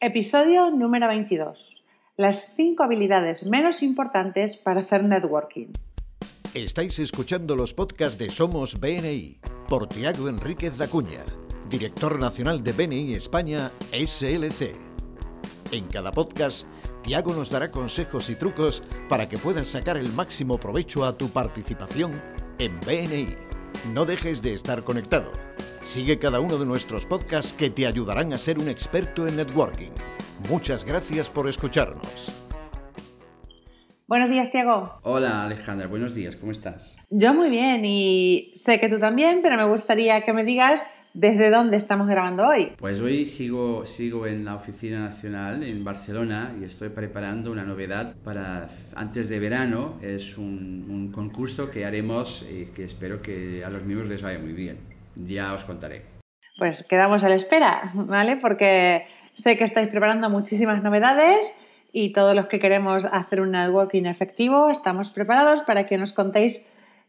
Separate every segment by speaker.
Speaker 1: Episodio número 22. Las 5 habilidades menos importantes para hacer networking.
Speaker 2: Estáis escuchando los podcasts de Somos BNI por Tiago Enríquez Dacuña, director nacional de BNI España SLC. En cada podcast, Tiago nos dará consejos y trucos para que puedas sacar el máximo provecho a tu participación en BNI. No dejes de estar conectado Sigue cada uno de nuestros podcasts que te ayudarán a ser un experto en networking. Muchas gracias por escucharnos.
Speaker 1: Buenos días, Tiago.
Speaker 3: Hola, Alejandra. Buenos días. ¿Cómo estás?
Speaker 1: Yo muy bien y sé que tú también, pero me gustaría que me digas desde dónde estamos grabando hoy.
Speaker 3: Pues hoy sigo, sigo en la Oficina Nacional en Barcelona y estoy preparando una novedad para antes de verano. Es un, un concurso que haremos y que espero que a los miembros les vaya muy bien. Ya os contaré.
Speaker 1: Pues quedamos a la espera, ¿vale? Porque sé que estáis preparando muchísimas novedades y todos los que queremos hacer un networking efectivo estamos preparados para que nos contéis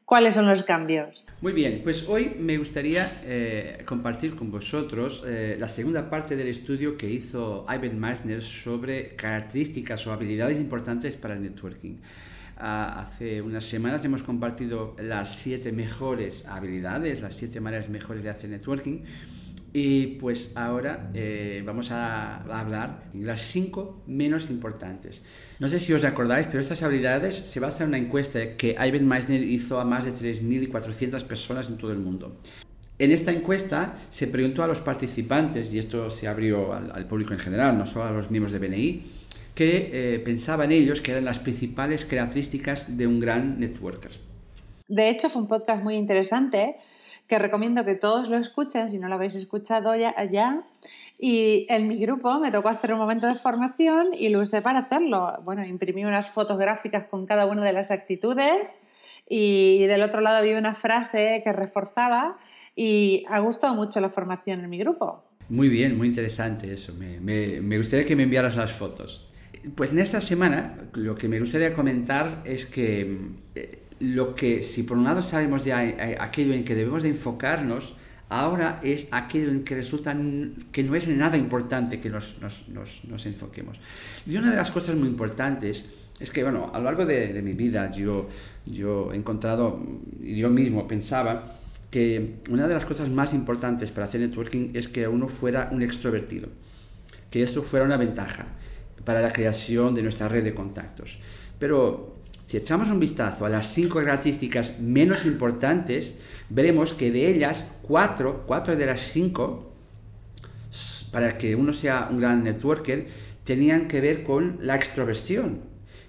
Speaker 1: cuáles son los cambios.
Speaker 3: Muy bien, pues hoy me gustaría eh, compartir con vosotros eh, la segunda parte del estudio que hizo Ivan Meissner sobre características o habilidades importantes para el networking hace unas semanas hemos compartido las siete mejores habilidades, las siete maneras mejores de hacer networking. Y pues ahora eh, vamos a hablar de las cinco menos importantes. No sé si os acordáis, pero estas habilidades se basan en una encuesta que Ivan Meissner hizo a más de 3.400 personas en todo el mundo. En esta encuesta se preguntó a los participantes, y esto se abrió al, al público en general, no solo a los miembros de BNI, que eh, pensaban ellos que eran las principales características de un gran networker.
Speaker 1: De hecho, fue un podcast muy interesante que recomiendo que todos lo escuchen si no lo habéis escuchado ya, ya. Y en mi grupo me tocó hacer un momento de formación y lo usé para hacerlo. Bueno, imprimí unas fotográficas con cada una de las actitudes y del otro lado había una frase que reforzaba y ha gustado mucho la formación en mi grupo.
Speaker 3: Muy bien, muy interesante eso. Me, me gustaría que me enviaras las fotos. Pues en esta semana lo que me gustaría comentar es que eh, lo que, si por un lado sabemos ya eh, aquello en que debemos de enfocarnos, ahora es aquello en que resulta que no es nada importante que nos, nos, enfoquemos. Y una de las cosas muy importantes es que, bueno, a lo largo de, mi vida yo, yo he encontrado, y yo mismo pensaba, que una de las cosas más importantes para hacer networking es que uno fuera un extrovertido, que eso fuera una ventaja para la creación de nuestra red de contactos. Pero si echamos un vistazo a las cinco características menos importantes, veremos que de ellas, cuatro, cuatro de las cinco, para que uno sea un gran networker, tenían que ver con la extroversión.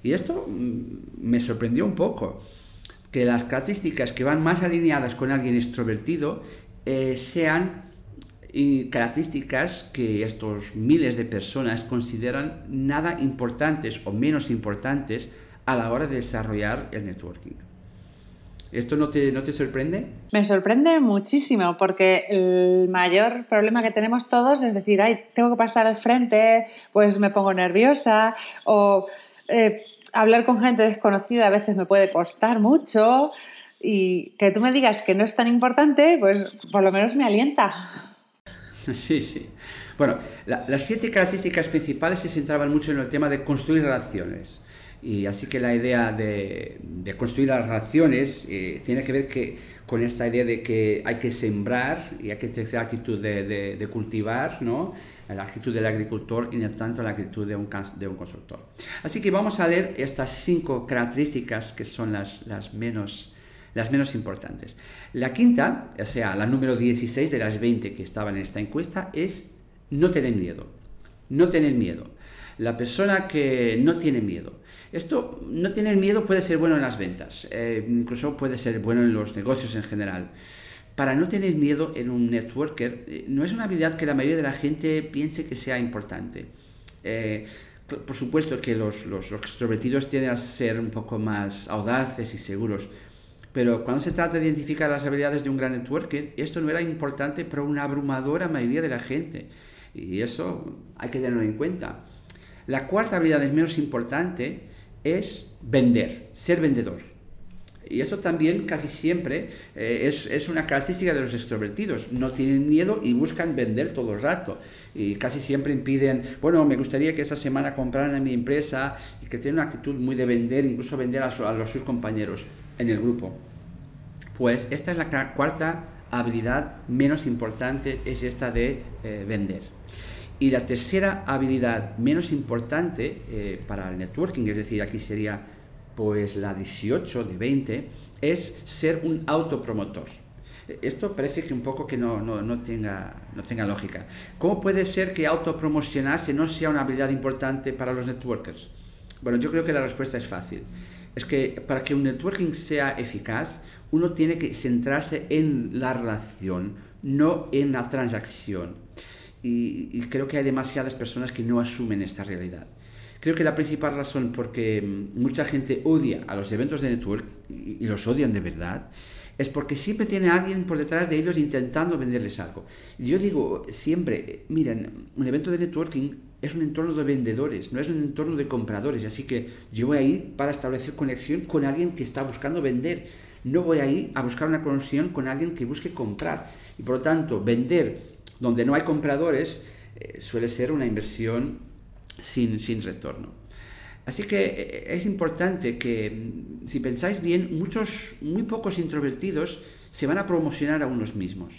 Speaker 3: Y esto mm, me sorprendió un poco, que las características que van más alineadas con alguien extrovertido eh, sean y características que estos miles de personas consideran nada importantes o menos importantes a la hora de desarrollar el networking. ¿Esto no te, no te sorprende?
Speaker 1: Me sorprende muchísimo porque el mayor problema que tenemos todos es decir, ay, tengo que pasar al frente, pues me pongo nerviosa o eh, hablar con gente desconocida a veces me puede costar mucho y que tú me digas que no es tan importante, pues por lo menos me alienta.
Speaker 3: Sí, sí. Bueno, las siete características principales se centraban mucho en el tema de construir relaciones. Y así que la idea de, construir las relaciones eh, tiene que ver que, con esta idea de que hay que sembrar y hay que tener la actitud de, cultivar, ¿no? la actitud del agricultor y no tanto la actitud de un, constructor. Así que vamos a leer estas cinco características que son las, las menos las menos importantes. La quinta, o sea, la número 16 de las 20 que estaban en esta encuesta, es no tener miedo. No tener miedo. La persona que no tiene miedo. Esto, no tener miedo puede ser bueno en las ventas, eh, incluso puede ser bueno en los negocios en general. Para no tener miedo en un networker, eh, no es una habilidad que la mayoría de la gente piense que sea importante. Eh, por supuesto que los, los, los extrovertidos tienden a ser un poco más audaces y seguros, pero cuando se trata de identificar las habilidades de un gran networker, esto no era importante para una abrumadora mayoría de la gente. Y eso hay que tenerlo en cuenta. La cuarta habilidad es menos importante es vender, ser vendedor. Y eso también casi siempre eh, es, es, una característica de los extrovertidos. No tienen miedo y buscan vender todo el rato. y casi siempre impiden, bueno, me gustaría que esa semana compraran en mi empresa y que tienen una actitud muy de vender, incluso vender a, los sus compañeros en el grupo. Pues esta es la cuarta habilidad menos importante, es esta de eh, vender. Y la tercera habilidad menos importante eh, para el networking, es decir, aquí sería pues la 18 de 20, es ser un autopromotor. Esto parece que un poco que no, no, tenga, no tenga lógica. ¿Cómo puede ser que autopromocionarse no sea una habilidad importante para los networkers? Bueno, yo creo que la respuesta es fácil. Es que para que un networking sea eficaz, uno tiene que centrarse en la relación, no en la transacción. Y, creo que hay demasiadas personas que no asumen esta realidad. Creo que la principal razón por que mm, mucha gente odia a los eventos de network, y, los odian de verdad, es porque siempre tiene alguien por detrás de ellos intentando venderles algo. Yo digo siempre, miren, un evento de networking es un entorno de vendedores, no es un entorno de compradores, así que yo voy ahí para establecer conexión con alguien que está buscando vender, no voy ahí a buscar una conexión con alguien que busque comprar. Y por lo tanto, vender donde no hay compradores eh, suele ser una inversión sin, sin retorno. Así que eh, es importante que, mm, si pensáis bien, muchos, muy pocos introvertidos se van a promocionar a unos mismos.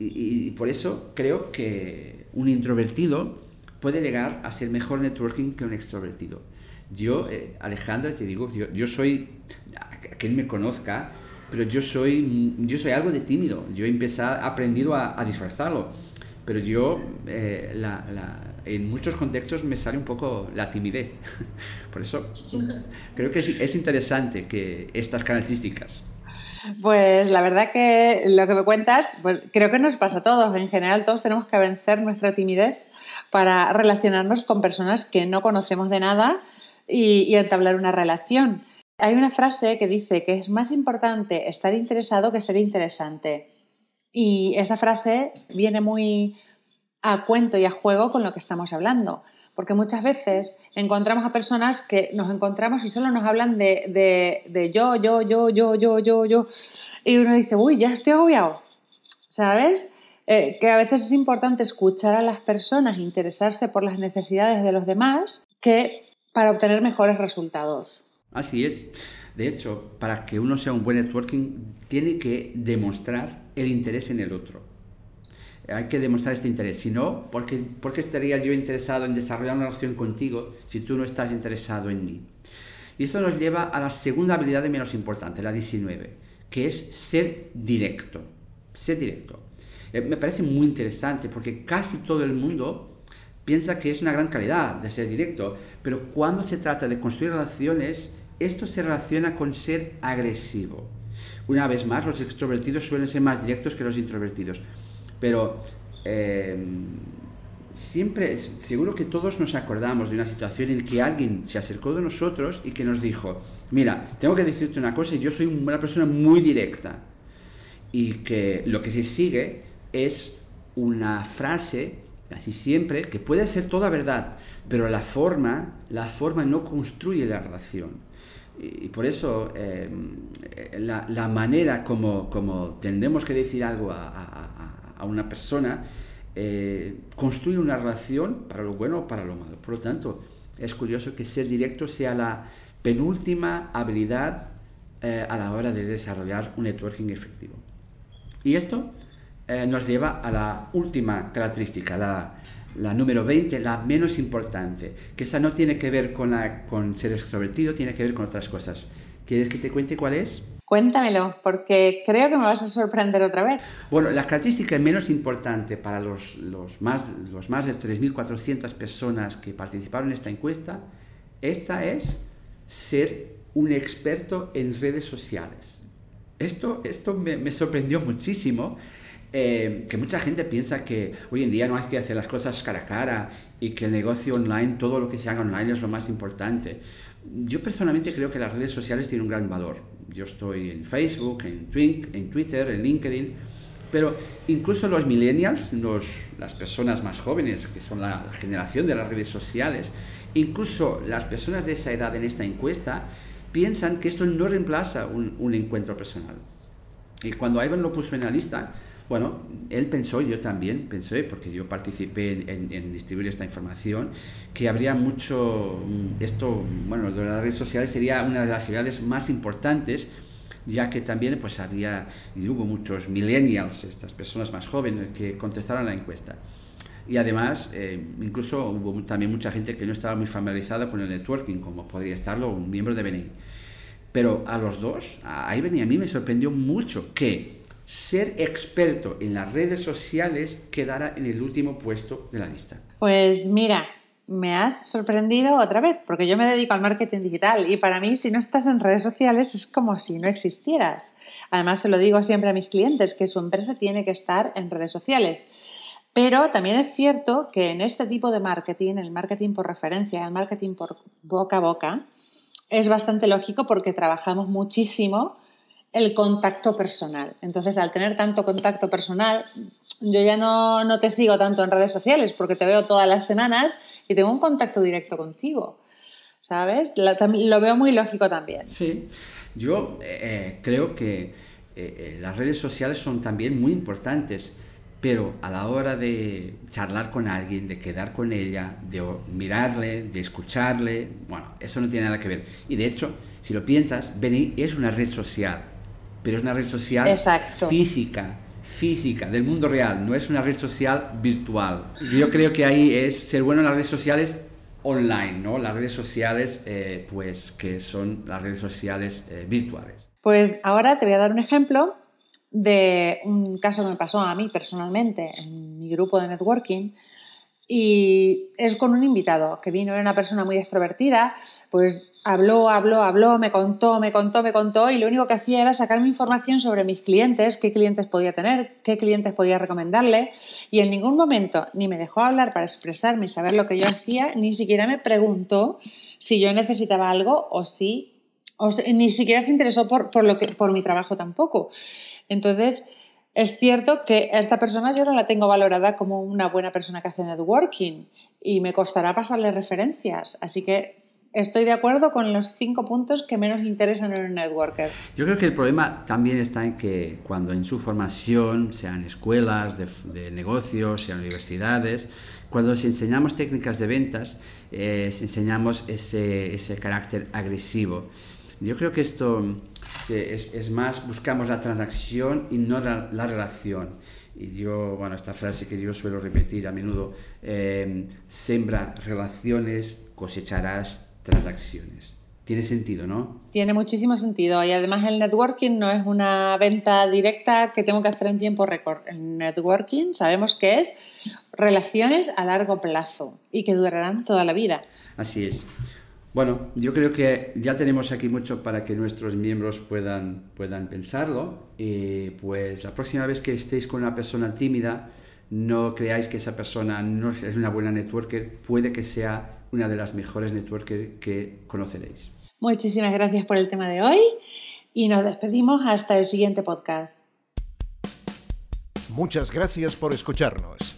Speaker 3: Y, por eso creo que un introvertido puede llegar a ser mejor networking que un extrovertido. Yo, eh, Alejandra, te digo, yo, yo soy, a quien me conozca, pero yo soy, yo soy algo de tímido. Yo he empezado, aprendido a, disfrazarlo. Pero yo, eh, la, en muchos contextos me sale un poco la timidez. Por eso creo que es, interesante que estas características.
Speaker 1: Pues la verdad que lo que me cuentas, pues creo que nos pasa a todos. En general, todos tenemos que vencer nuestra timidez para relacionarnos con personas que no conocemos de nada y, y entablar una relación. Hay una frase que dice que es más importante estar interesado que ser interesante. Y esa frase viene muy, a cuento y a juego con lo que estamos hablando. Porque muchas veces encontramos a personas que nos encontramos y solo nos hablan de, de, yo, yo, yo, yo, yo, yo, yo. Y uno dice, uy, ya estoy agobiado. ¿Sabes? Eh, que a veces es importante escuchar a las personas, interesarse por las necesidades de los demás, que para obtener mejores resultados.
Speaker 3: Así es. De hecho, para que uno sea un buen networking, tiene que demostrar el interés en el otro hay que demostrar este interés. Si no, ¿por qué, estaría yo interesado en desarrollar una relación contigo si tú no estás interesado en mí? Y esto nos lleva a la segunda habilidad de menos importante, la 19, que es ser directo. Ser directo. Eh, me parece muy interesante porque casi todo el mundo piensa que es una gran calidad de ser directo, pero cuando se trata de construir relaciones, esto se relaciona con ser agresivo. Una vez más, los extrovertidos suelen ser más directos que los introvertidos. Pero em, siempre, seguro que todos nos acordamos de una situación en que alguien se acercó de nosotros y que nos dijo, mira, tengo que decirte una cosa, yo soy una persona muy directa. Y que lo que se sigue es una frase, así siempre, que puede ser toda verdad, pero la forma, la forma no construye la relación. Y, por eso em, la, manera como, como tendemos que decir algo a una persona, eh, construye una relación para lo bueno o para lo malo. Por lo tanto, es curioso que ser directo sea la penúltima habilidad eh, a la hora de desarrollar un networking efectivo. Y esto eh, nos lleva a la última característica, la, número 20, la menos importante, que esta no tiene que ver con, con ser extrovertido, tiene que ver con otras cosas. ¿Quieres que te cuente cuál es?
Speaker 1: Cuéntamelo, porque creo que me vas a sorprender otra vez.
Speaker 3: Bueno, la característica menos importante para los, más, los más de 3.400 personas que participaron en esta encuesta, esta es ser un experto en redes sociales. Esto, esto me, sorprendió muchísimo, eh, que mucha gente piensa que hoy en día no hay que hacer las cosas cara a cara y que el negocio online, todo lo que se haga online es lo más importante. Yo personalmente creo que las redes sociales tienen un gran valor yo estoy en Facebook, en, Twink, en Twitter, en LinkedIn, pero incluso los millennials, los, las personas más jóvenes, que son la, generación de las redes sociales, incluso las personas de esa edad en esta encuesta, piensan que esto no reemplaza un, un encuentro personal. Y cuando Ivan lo puso en la lista, Bueno, él pensó, yo también pensé, porque yo participé en, distribuir esta información, que habría mucho, mm, esto, bueno, de las redes sociales sería una de las actividades más importantes, ya que también pues había, y hubo muchos millennials, estas personas más jóvenes, que contestaron la encuesta. Y además, eh, incluso hubo también mucha gente que no estaba muy familiarizada con el networking, como podría estarlo un miembro de BNI. Pero a los dos, a y a mí me sorprendió mucho que ser experto en las redes sociales quedara en el último puesto de la lista?
Speaker 1: Pues mira, me has sorprendido otra vez, porque yo me dedico al marketing digital y para mí si no estás en redes sociales es como si no existieras. Además se lo digo siempre a mis clientes, que su empresa tiene que estar en redes sociales. Pero también es cierto que en este tipo de marketing, el marketing por referencia, el marketing por boca a boca, es bastante lógico porque trabajamos muchísimo el contacto personal. Entonces, al tener tanto contacto personal, yo ya no, no, te sigo tanto en redes sociales porque te veo todas las semanas y tengo un contacto directo contigo. ¿Sabes? Lo, veo muy lógico también.
Speaker 3: Sí, yo eh, eh, creo que eh, las redes sociales son también muy importantes, pero a la hora de charlar con alguien, de quedar con ella, de mirarle, de escucharle, bueno, eso no tiene nada que ver. Y de hecho, si lo piensas, Beni es una red social pero es una red social física, física, del mundo real, no es una red social virtual. Yo creo que ahí es ser bueno en las redes sociales online, ¿no? Las redes sociales, eh, pues, que son las redes sociales eh, virtuales.
Speaker 1: Pues ahora te voy a dar un ejemplo de un caso que me pasó a mí personalmente en mi grupo de networking y es con un invitado que vino, era una persona muy extrovertida, pues habló, habló, habló, me contó, me contó, me contó y lo único que hacía era sacarme información sobre mis clientes, qué clientes podía tener, qué clientes podía recomendarle y en ningún momento ni me dejó hablar para expresarme y saber lo que yo hacía, ni siquiera me preguntó si yo necesitaba algo o si, ni siquiera se interesó por, por, lo que, por mi trabajo tampoco. Entonces, es cierto que esta persona yo no la tengo valorada como una buena persona que hace networking y me costará pasarle referencias. Así que estoy de acuerdo con los cinco puntos que menos interesan en un networker.
Speaker 3: Yo creo que el problema también está en que cuando en su formación, sean escuelas de, negocios, sean universidades, cuando les enseñamos técnicas de ventas, eh, enseñamos ese, ese carácter agresivo. Yo creo que esto es, es, más, buscamos la transacción y no la, relación. Y yo, bueno, esta frase que yo suelo repetir a menudo, eh, sembra relaciones, cosecharás transacciones. Tiene sentido, ¿no?
Speaker 1: Tiene muchísimo sentido y además el networking no es una venta directa que tengo que hacer en tiempo récord. El networking sabemos que es relaciones a largo plazo y que durarán toda la vida.
Speaker 3: Así es. Bueno, yo creo que ya tenemos aquí mucho para que nuestros miembros puedan, puedan pensarlo. Y pues la próxima vez que estéis con una persona tímida, no creáis que esa persona no es una buena networker, puede que sea una de las mejores networkers que conoceréis.
Speaker 1: Muchísimas gracias por el tema de hoy y nos despedimos hasta el siguiente podcast.
Speaker 2: Muchas gracias por escucharnos.